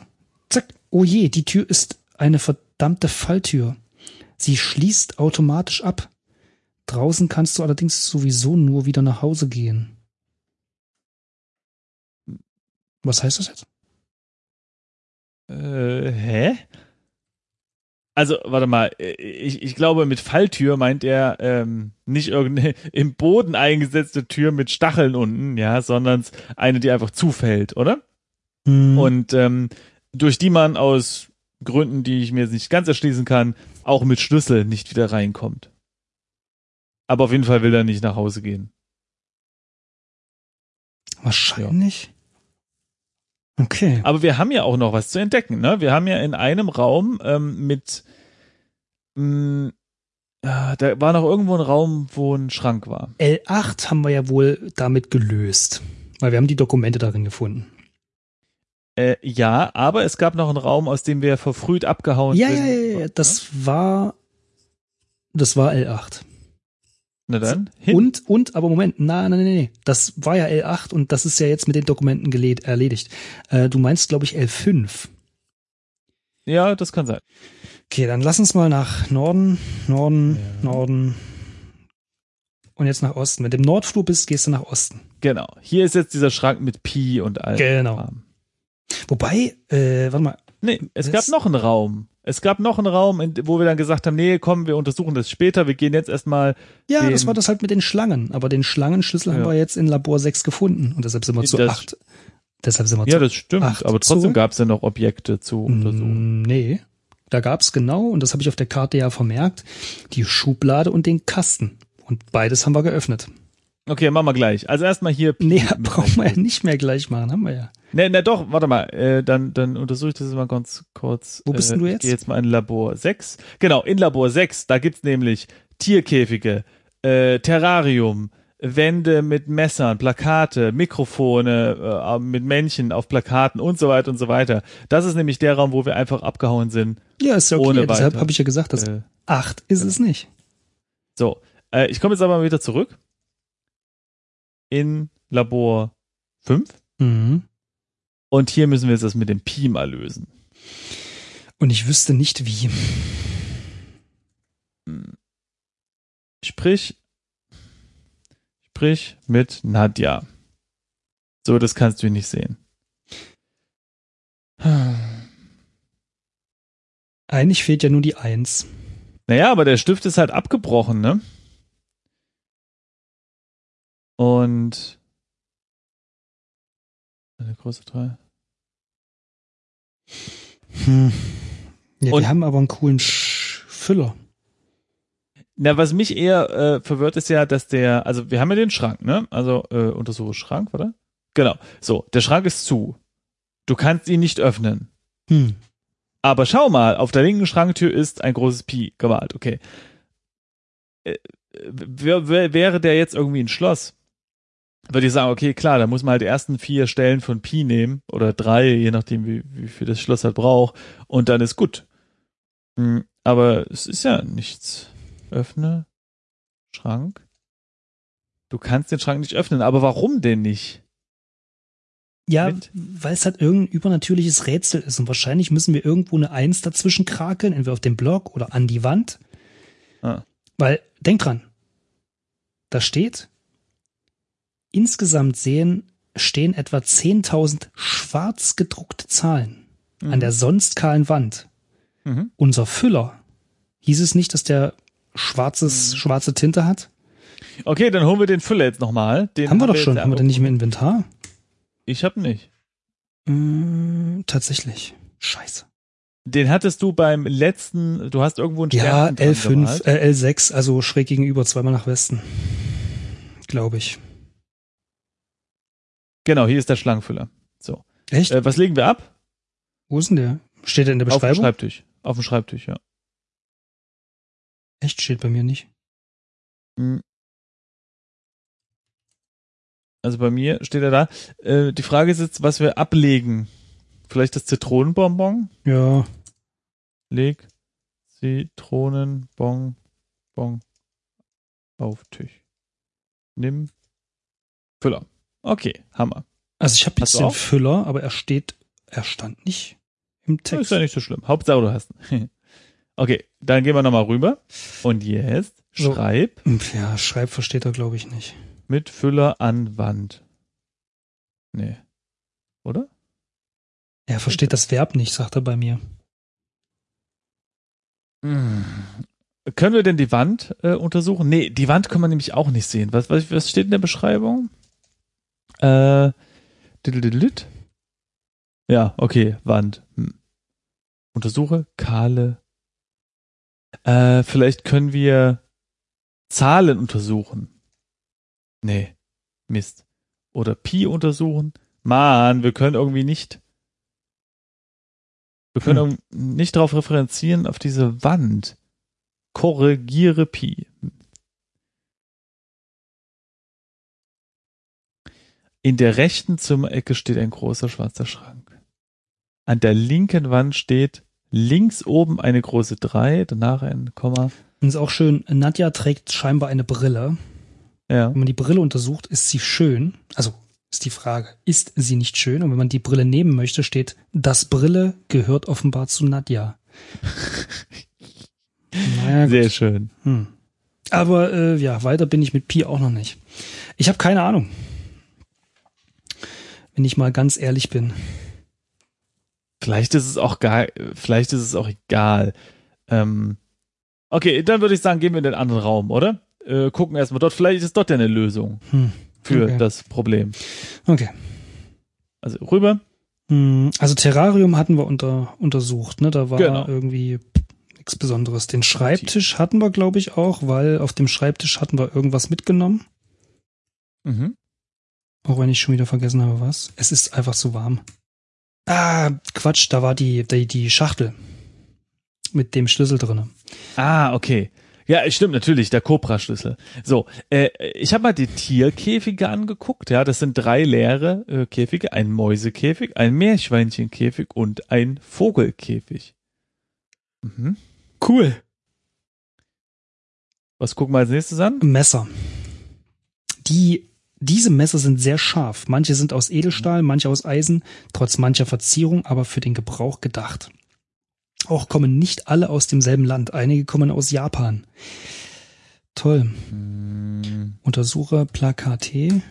Zack. Oh je, die Tür ist eine verdammte Falltür. Sie schließt automatisch ab. Draußen kannst du allerdings sowieso nur wieder nach Hause gehen. Was heißt das jetzt? Äh, hä? Also, warte mal, äh, ich, ich glaube, mit Falltür meint er ähm, nicht irgendeine *laughs* im Boden eingesetzte Tür mit Stacheln unten, ja, sondern eine, die einfach zufällt, oder? Hm. Und ähm, durch die man aus Gründen, die ich mir jetzt nicht ganz erschließen kann, auch mit Schlüssel nicht wieder reinkommt. Aber auf jeden Fall will er nicht nach Hause gehen. Wahrscheinlich. Okay. Aber wir haben ja auch noch was zu entdecken, ne? Wir haben ja in einem Raum ähm, mit mh, ah, da war noch irgendwo ein Raum, wo ein Schrank war. L8 haben wir ja wohl damit gelöst. Weil wir haben die Dokumente darin gefunden. Äh, ja, aber es gab noch einen Raum, aus dem wir verfrüht abgehauen Ja, sind. ja, ja, ja, das war, das war L8. Na dann, hin. Und, und, aber Moment, nein, nein, nein, nein, das war ja L8 und das ist ja jetzt mit den Dokumenten geled, erledigt. Äh, du meinst, glaube ich, L5. Ja, das kann sein. Okay, dann lass uns mal nach Norden, Norden, Ja. Norden und jetzt nach Osten. Wenn du im Nordflur bist, gehst du nach Osten. Genau. Hier ist jetzt dieser Schrank mit Pi und all. Genau. Wobei, äh, warte mal, Nee, es gab noch einen Raum. Es gab noch einen Raum, in, wo wir dann gesagt haben, nee, komm, wir untersuchen das später. Wir gehen jetzt erstmal. Ja, den- das war das halt mit den Schlangen. Aber den Schlangenschlüssel haben Ja. wir jetzt in Labor 6 gefunden. Und deshalb sind wir zu Das- 8. Deshalb sind wir Ja, zu das stimmt. Aber trotzdem gab es ja noch Objekte zu untersuchen. Mm, Nee. Da gab's genau, und das habe ich auf der Karte ja vermerkt, die Schublade und den Kasten. Und beides haben wir geöffnet. Okay, machen wir gleich. Also erstmal hier. Nee, *laughs* brauchen wir ja nicht mehr gleich machen, haben wir ja. Nee, nee, doch, warte mal. Äh, dann, dann untersuche ich das mal ganz kurz. Wo bist äh, denn du Ich jetzt? gehe jetzt mal in Labor 6. Genau, in Labor 6, da gibt's nämlich Tierkäfige, äh, Terrarium, Wände mit Messern, Plakate, Mikrofone äh, mit Männchen auf Plakaten und so weiter und so weiter. Das ist nämlich der Raum, wo wir einfach abgehauen sind. Ja, ist ja okay. Ohne Deshalb habe ich ja gesagt, dass Äh, acht ist es nicht. so, äh, ich komme jetzt aber mal wieder zurück. In Labor 5. Mhm. Und hier müssen wir jetzt das mit dem Pi mal lösen. Und ich wüsste nicht wie. Sprich, sprich mit Nadja. So, das kannst du nicht sehen. Eigentlich fehlt ja nur die Eins. Naja, aber der Stift ist halt abgebrochen, ne? Und eine große drei. Hm. Ja, Und- wir haben aber einen coolen Sch Füller. Na, was mich eher äh, verwirrt ist ja, dass der, also wir haben ja den Schrank, ne? Also äh, untersuche Schrank, oder? Genau. So, der Schrank ist zu. Du kannst ihn nicht öffnen. Hm. Aber schau mal, auf der linken Schranktür ist ein großes Pi gemalt. Okay. Äh, wär, wär, wäre der jetzt irgendwie ein Schloss, würde ich sagen, okay, klar, da muss man halt die ersten vier Stellen von Pi nehmen oder drei, je nachdem, wie, wie viel das Schloss halt braucht, und dann ist gut. Hm, Aber es ist ja nichts. Öffne Schrank. Du kannst den Schrank nicht öffnen, aber warum denn nicht? Ja, weil es halt irgendein übernatürliches Rätsel ist und wahrscheinlich müssen wir irgendwo eine Eins dazwischen krakeln, entweder auf dem Block oder an die Wand. Ah. Weil, denk dran, da steht, insgesamt sehen, stehen etwa 10.000 schwarz gedruckte Zahlen an der sonst kahlen Wand. Mhm. Unser Füller, hieß es nicht, dass der schwarzes, Mhm. schwarze Tinte hat? Okay, dann holen wir den Füller jetzt nochmal. Den haben wir doch schon, ja haben wir den nicht im Inventar? Ich hab nicht. Äh, tatsächlich. Scheiße. Den hattest du beim letzten, du hast irgendwo einen Ja, Stern dran L5, gemalt. äh, L6, also schräg gegenüber, zweimal nach Westen. Glaube ich. Genau, hier ist der Schlangenfüller. Echt? Äh, was legen wir ab? Wo ist denn der? Steht der in der Auf dem Beschreibung? Schreibtisch. Auf dem Schreibtisch, ja. Echt, steht bei mir nicht. Hm. Also bei mir steht er da. Äh, die Frage ist jetzt, was wir ablegen. Vielleicht das Zitronenbonbon? Ja, Leg Zitronenbonbon auf Tisch. Nimm Füller. Okay, Hammer. also ich habe jetzt den? Füller, aber er steht, er stand nicht im Das Text. ist ja nicht so schlimm. Hauptsache du hast. ihn. *laughs* okay, dann gehen wir nochmal rüber. Und jetzt So. schreib Ja, Schreib versteht er, glaube ich, nicht. mit Füller an Wand. Nee. Oder? Er versteht das Verb nicht, sagt er bei mir. Hm. Können wir denn die Wand äh, untersuchen? Nee, die Wand kann man nämlich auch nicht sehen. Was, was, was steht in der Beschreibung? Äh, ja, okay, Wand. Hm. Untersuche kahle. Äh, vielleicht können wir Zahlen untersuchen. Nee, Mist. Oder Pi untersuchen. Mann, wir können irgendwie nicht. Wir können Hm. nicht darauf referenzieren auf diese Wand. Korrigiere Pi. In der rechten Zimmerecke steht ein großer schwarzer Schrank. An der linken Wand steht links oben eine große 3, danach ein Komma. Und ist auch schön, Nadja trägt scheinbar eine Brille. Ja. Wenn man die Brille untersucht, ist sie schön. Also ist die Frage, ist sie nicht schön? Und wenn man die Brille nehmen möchte, steht, das Brille gehört offenbar zu Nadja. *laughs* naja. Sehr schön. Hm. Aber äh, ja, weiter bin ich mit Pi auch noch nicht. Ich habe keine Ahnung. Wenn ich mal ganz ehrlich bin. Vielleicht ist es auch gar, vielleicht ist es auch egal. Ähm, okay, dann würde ich sagen, gehen wir in den anderen Raum, oder? Äh, gucken erstmal dort. Vielleicht ist dort ja eine Lösung Hm. für Okay. das Problem. Okay. Also rüber. Hm, Also Terrarium hatten wir unter, untersucht, ne? Da war Genau. irgendwie nichts Besonderes. Den Schreibtisch hatten wir, glaube ich, auch, weil auf dem Schreibtisch hatten wir irgendwas mitgenommen. Mhm. Auch wenn ich schon wieder vergessen habe, was. Es ist einfach so warm. Ah, Quatsch, da war die, die, die Schachtel mit dem Schlüssel drinne. Ah, okay. Ja, stimmt natürlich, der Cobra-Schlüssel. So, äh, ich habe mal die Tierkäfige angeguckt. Ja, das sind drei leere äh, Käfige: ein Mäusekäfig, ein Meerschweinchenkäfig und ein Vogelkäfig. Mhm. Cool. Was gucken wir als nächstes an? Messer. Die, diese Messer sind sehr scharf. Manche sind aus Edelstahl, manche aus Eisen, trotz mancher Verzierung, aber für den Gebrauch gedacht. Auch kommen nicht alle aus demselben Land. Einige kommen aus Japan. Toll. Hm, Untersucher Plakate.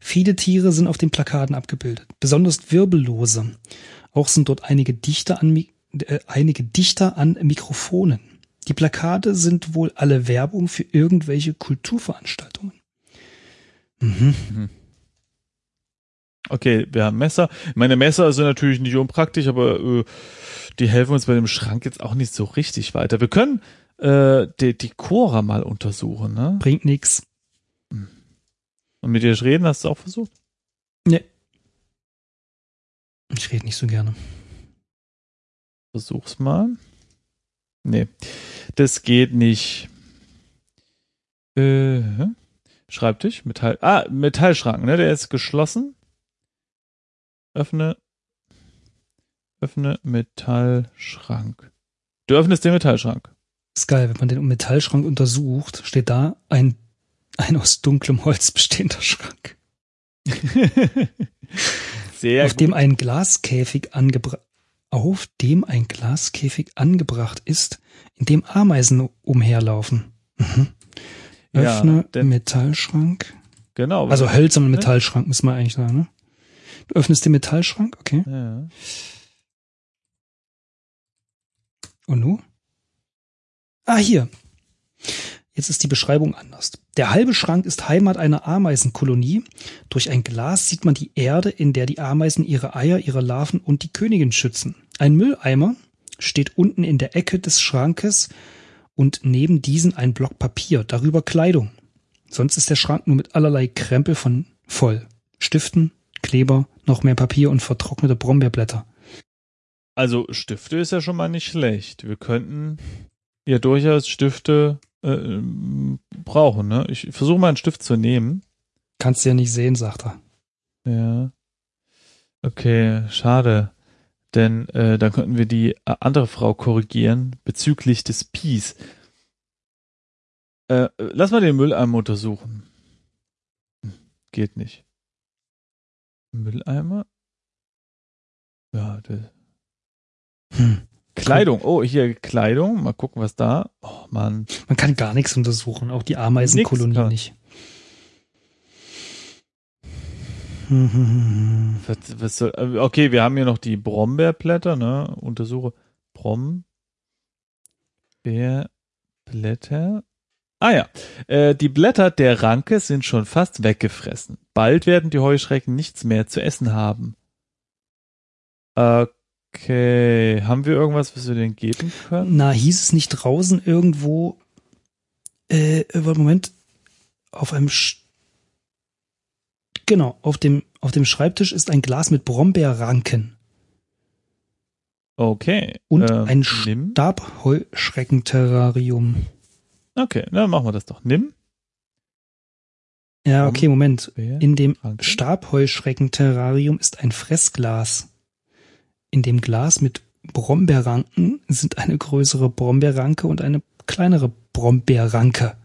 Viele Tiere sind auf den Plakaten abgebildet, besonders Wirbellose. Auch sind dort einige Dichter an, äh, einige Dichter an Mikrofonen. Die Plakate sind wohl alle Werbung für irgendwelche Kulturveranstaltungen. Mhm. Okay, wir haben Messer. Meine Messer sind natürlich nicht unpraktisch, aber äh, die helfen uns bei dem Schrank jetzt auch nicht so richtig weiter. Wir können äh, die, die Cora mal untersuchen, ne? Bringt nix. Und mit ihr reden hast du auch versucht? Nee. Ich rede nicht so gerne. Versuch's mal. Nee, das geht nicht. Äh, Schreibtisch, Metall. Ah, Metallschrank, ne? Der ist geschlossen. Öffne. Öffne Metallschrank. Du öffnest den Metallschrank. Ist geil, wenn man den Metallschrank untersucht, steht da ein, ein aus dunklem Holz bestehender Schrank, *laughs* Sehr auf gut. dem ein Glaskäfig angebracht auf dem ein Glaskäfig angebracht ist, in dem Ameisen umherlaufen. Mhm. Ja, Öffne denn- Metallschrank. Genau. Also hölzernen Metallschrank, müssen wir eigentlich sagen, ne? Du öffnest den Metallschrank, okay. ja. Und nu? Ah, hier. Jetzt ist die Beschreibung anders. Der halbe Schrank ist Heimat einer Ameisenkolonie. Durch ein Glas sieht man die Erde, in der die Ameisen ihre Eier, ihre Larven und die Königin schützen. Ein Mülleimer steht unten in der Ecke des Schrankes und neben diesen ein Block Papier, darüber Kleidung. Sonst ist der Schrank nur mit allerlei Krempel von voll. Stiften, Kleber, noch mehr Papier und vertrocknete Brombeerblätter. Also Stifte ist ja schon mal nicht schlecht. Wir könnten ja durchaus Stifte äh, brauchen, ne? Ich versuche mal einen Stift zu nehmen. Kannst du ja nicht sehen, sagt er. Ja. Okay, schade. Denn äh, dann könnten wir die äh, andere Frau korrigieren bezüglich des Pies. Äh, lass mal den Mülleimer untersuchen. Geht nicht. Mülleimer? Ja, der Hm. Kleidung. Oh, hier Kleidung. Mal gucken, was da. Oh Mann. Man kann gar nichts untersuchen, auch die Ameisenkolonie nicht. Hm, hm, hm, hm. *laughs* Was, was soll, äh, okay, wir haben hier noch die Brombeerblätter, ne? Untersuche Brombeerblätter. Ah ja, äh, die Blätter der Ranke sind schon fast weggefressen. Bald werden die Heuschrecken nichts mehr zu essen haben. Okay, haben wir irgendwas, was wir denen geben können? Na, hieß es nicht draußen irgendwo, äh, warte, Moment, auf einem, Sch genau, auf dem, auf dem Schreibtisch ist ein Glas mit Brombeerranken Okay. und ähm, ein. Stabheuschreckenterrarium. Okay, dann machen wir das doch. Nimm. Ja, okay, Moment. In dem. Stabheuschreckenterrarium ist ein Fressglas. In dem Glas mit Brombeerranken sind eine größere Brombeerranke und eine kleinere Brombeerranke.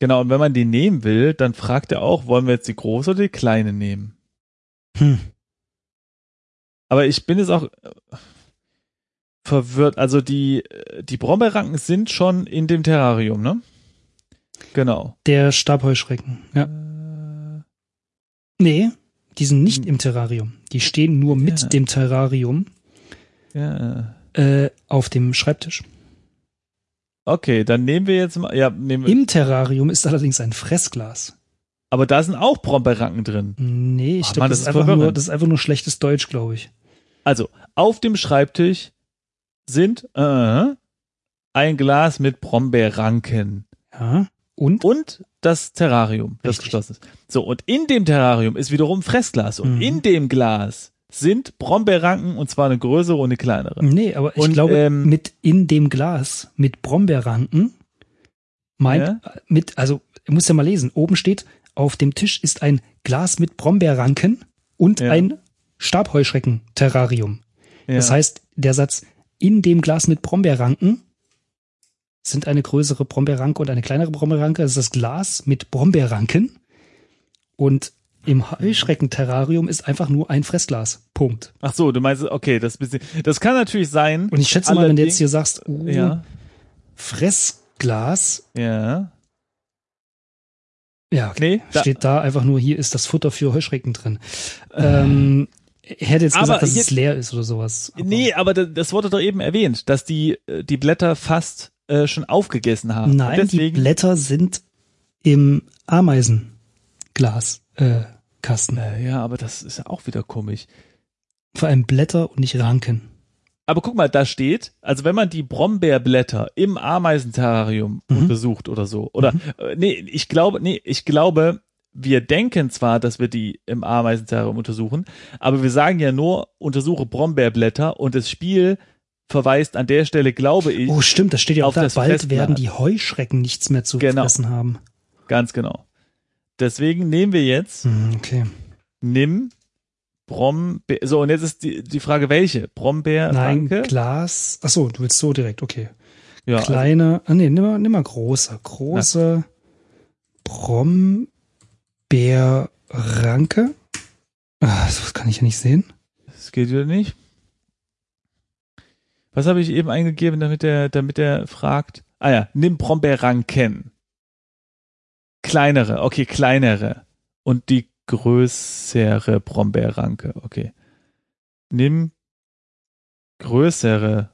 Genau, und wenn man die nehmen will, dann fragt er auch, wollen wir jetzt die große oder die kleine nehmen? Hm. Aber ich bin jetzt auch äh, verwirrt. Also die, äh, die Brombeerranken sind schon in dem Terrarium, ne? Genau. Der Stabheuschrecken. Ja. Äh, Nee, die sind nicht Hm. im Terrarium. Die stehen nur Ja. mit dem Terrarium ja. äh, auf dem Schreibtisch. Okay, dann nehmen wir jetzt mal. Ja, nehmen wir. Im Terrarium ist allerdings ein Fressglas. Aber da sind auch Brombeerranken drin. Nee, ich glaube, das, das ist ist einfach nur, verwirrend. das ist einfach nur schlechtes Deutsch, glaube ich. Also, auf dem Schreibtisch sind äh, ein Glas mit Brombeerranken. Ja. Und? und das Terrarium, das Richtig. geschlossen ist. So, und in dem Terrarium ist wiederum Fressglas. Und Mhm. in dem Glas sind Brombeerranken, und zwar eine größere und eine kleinere. Nee, aber ich Und, glaube, ähm, mit in dem Glas mit Brombeerranken meint, mit, also, ich muss ja mal lesen, oben steht, auf dem Tisch ist ein Glas mit Brombeerranken und Ja. ein Stabheuschrecken-Terrarium. Ja. Das heißt, der Satz in dem Glas mit Brombeerranken sind eine größere Brombeerranke und eine kleinere Brombeerranke. Das ist das Glas mit Brombeerranken. Und im Heuschreckenterrarium ist einfach nur ein Fressglas. Punkt. Ach so, du meinst, okay, das bisschen, das kann natürlich sein. Und ich schätze mal, wenn du jetzt hier sagst, oh, Ja, Fressglas, ja. ja, okay. Nee, steht da einfach nur, hier ist das Futter für Heuschrecken drin. Ähm, ich hätte jetzt Aber gesagt, dass hier- es leer ist oder sowas. Aber nee, aber da- das wurde doch eben erwähnt, dass die, äh, die Blätter fast äh, schon aufgegessen haben. Nein, die Blätter sind im Ameisenglas. Glas, äh, Kasten. Äh, ja, aber das ist ja auch wieder komisch. Vor allem Blätter und nicht Ranken. Aber guck mal, da steht, also wenn man die Brombeerblätter im Ameisenterrarium Mhm. untersucht oder so, oder äh, nee, ich glaube, nee, ich glaube, wir denken zwar, dass wir die im Ameisenterrarium untersuchen, aber wir sagen ja nur, untersuche Brombeerblätter und das Spiel verweist an der Stelle, glaube ich, Oh, stimmt, das steht ja auch Auf da. das Bald Fressblatt. werden die Heuschrecken nichts mehr zu Genau. fressen haben. ganz genau. Deswegen nehmen wir jetzt, Hm, okay. nimm Brombeer, so und jetzt ist die, die Frage, welche? Brombeerranke? Nein, Glas. Ach so, du willst so direkt, okay. ja, also, Kleine, ah nee, nimm mal, nimm mal große. Große Brombeerranke. Ah, sowas kann ich ja nicht sehen. Das geht wieder nicht. Was habe ich eben eingegeben, damit er, damit er fragt? Ah ja, nimm Brombeerranken. Kleinere, okay, kleinere. Und die größere Brombeerranke, okay. Nimm größere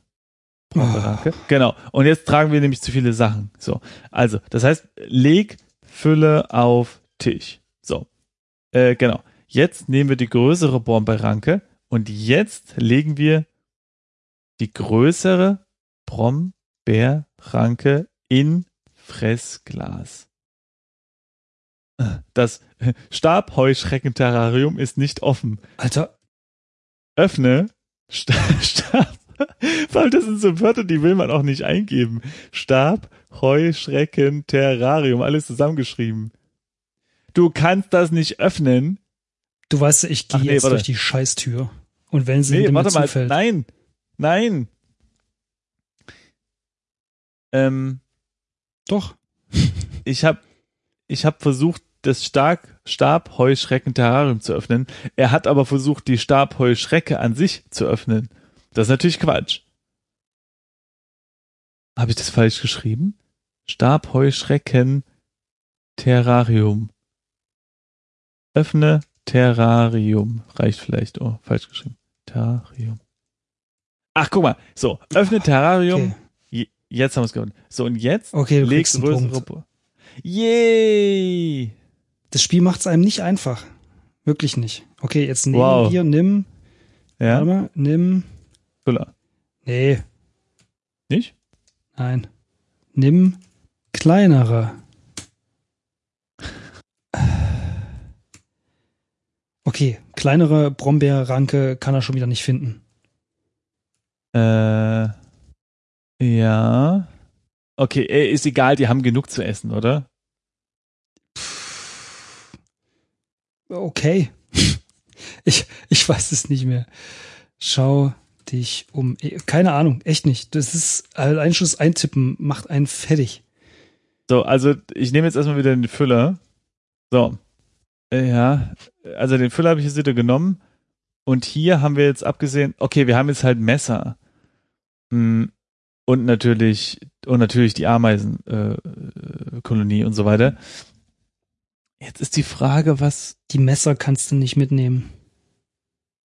Brombeerranke. Genau. Und jetzt tragen wir nämlich zu viele Sachen. So. Also, das heißt, leg Fülle auf Tisch. So. Äh, genau. Jetzt nehmen wir die größere Brombeerranke und jetzt legen wir die größere Brombeerranke in Fressglas. Das Stabheuschreckenterrarium ist nicht offen. Alter, Öffne Sta- *laughs* Stab. Vor allem, das sind so Wörter, die will man auch nicht eingeben. Stab, Heuschrecken, Terrarium, alles zusammengeschrieben. Du kannst das nicht öffnen. du weißt, ich gehe nee, jetzt warte. durch die Scheißtür. Und wenn sie Nee, mir warte mal. zufällt. Nein. Nein. Ähm, Doch. ich habe ich hab versucht, das Stark Stabheuschrecken-Terrarium zu öffnen. Er hat aber versucht, die Stabheuschrecke an sich zu öffnen. Das ist natürlich Quatsch. Habe ich das falsch geschrieben? Stabheuschrecken-Terrarium. Öffne Terrarium. Reicht vielleicht. Oh, falsch geschrieben. Terrarium. Ach, guck mal. So, öffne Terrarium. Okay, Je- Jetzt haben wir es gewonnen. So, und jetzt okay du leg kriegst einen größere. Yay! Das Spiel macht es einem nicht einfach. Wirklich nicht. Okay, jetzt nehmen Wow. wir, nimm, Ja, warte mal, nimm, Füller. nee, Nicht? nein, nimm kleinere. Okay, kleinere Brombeerranke kann er schon wieder nicht finden. Äh, ja. Okay, äh, ist egal, die haben genug zu essen, oder? Okay. *laughs* Ich, ich weiß es nicht mehr. Schau dich um. Keine Ahnung, echt nicht. Das ist allein schon das Eintippen macht einen fertig. So, also ich nehme jetzt erstmal wieder den Füller. So. Äh, ja, also den Füller habe ich jetzt wieder genommen. Und hier haben wir jetzt abgesehen, okay, wir haben jetzt halt Messer. Mm, Und natürlich, und natürlich die Ameisenkolonie äh, und so weiter. Jetzt ist die Frage, was. Die Messer kannst du nicht mitnehmen.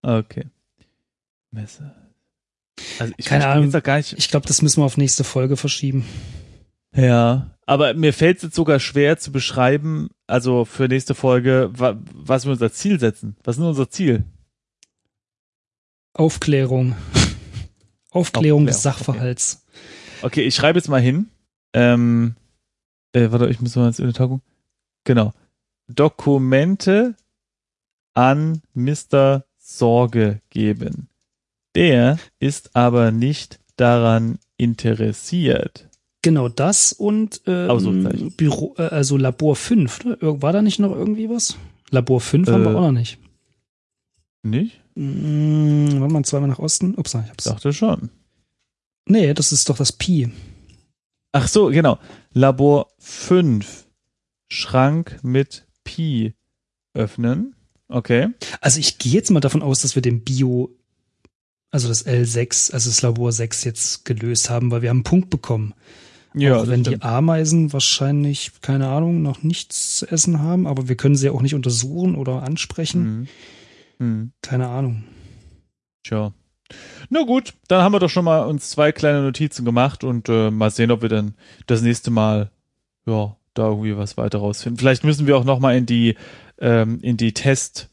Okay. Messer. Also ich Keine Ahnung. jetzt gar nicht. Ich glaube, das müssen wir auf nächste Folge verschieben. Ja, aber mir fällt es jetzt sogar schwer zu beschreiben, also für nächste Folge, wa was wir unser Ziel setzen. Was ist denn unser Ziel? Aufklärung. *laughs* Aufklärung des Aufklärung, Sachverhalts. Okay, ich schreibe jetzt mal hin. Ähm, äh, warte, ich muss mal ins Übertragung. Genau. Dokumente an Mr. Sorge geben. Der ist aber nicht daran interessiert. Genau das und ähm. Büro, äh, also Labor 5. Ne? War da nicht noch irgendwie was? Labor 5 haben Äh, wir auch noch nicht. Nicht? Mm, warte mal, zweimal nach Osten. Ups, ich hab's. Dachte schon. Nee, das ist doch das Pi. Ach so, genau. Labor 5. Schrank mit Pi öffnen. Okay. Also ich gehe jetzt mal davon aus, dass wir den Bio, also das L6, also das Labor 6 jetzt gelöst haben, weil wir haben einen Punkt bekommen. auch wenn die Ameisen wahrscheinlich, keine Ahnung, noch nichts zu essen haben, aber wir können sie ja auch nicht untersuchen oder ansprechen. Mhm. Mhm. Keine Ahnung. Tja. Na gut, dann haben wir doch schon mal uns zwei kleine Notizen gemacht und äh, mal sehen, ob wir dann das nächste Mal ja da irgendwie was weiter rausfinden. Vielleicht müssen wir auch noch mal in die ähm, in die Test,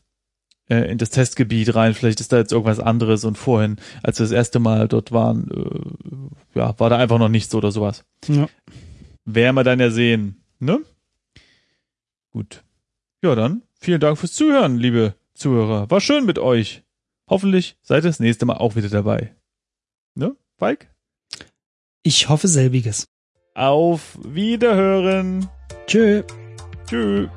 äh, in das Testgebiet rein. Vielleicht ist da jetzt irgendwas anderes und vorhin, als wir das erste Mal dort waren, äh, ja, war da einfach noch nichts oder sowas. Ja. Werden wir dann ja sehen, ne? Gut. Ja, dann vielen Dank fürs Zuhören, liebe Zuhörer. War schön mit euch. Hoffentlich seid ihr das nächste Mal auch wieder dabei. Ne, Falk? Ich hoffe selbiges. Auf Wiederhören. Tschö. Tschüss.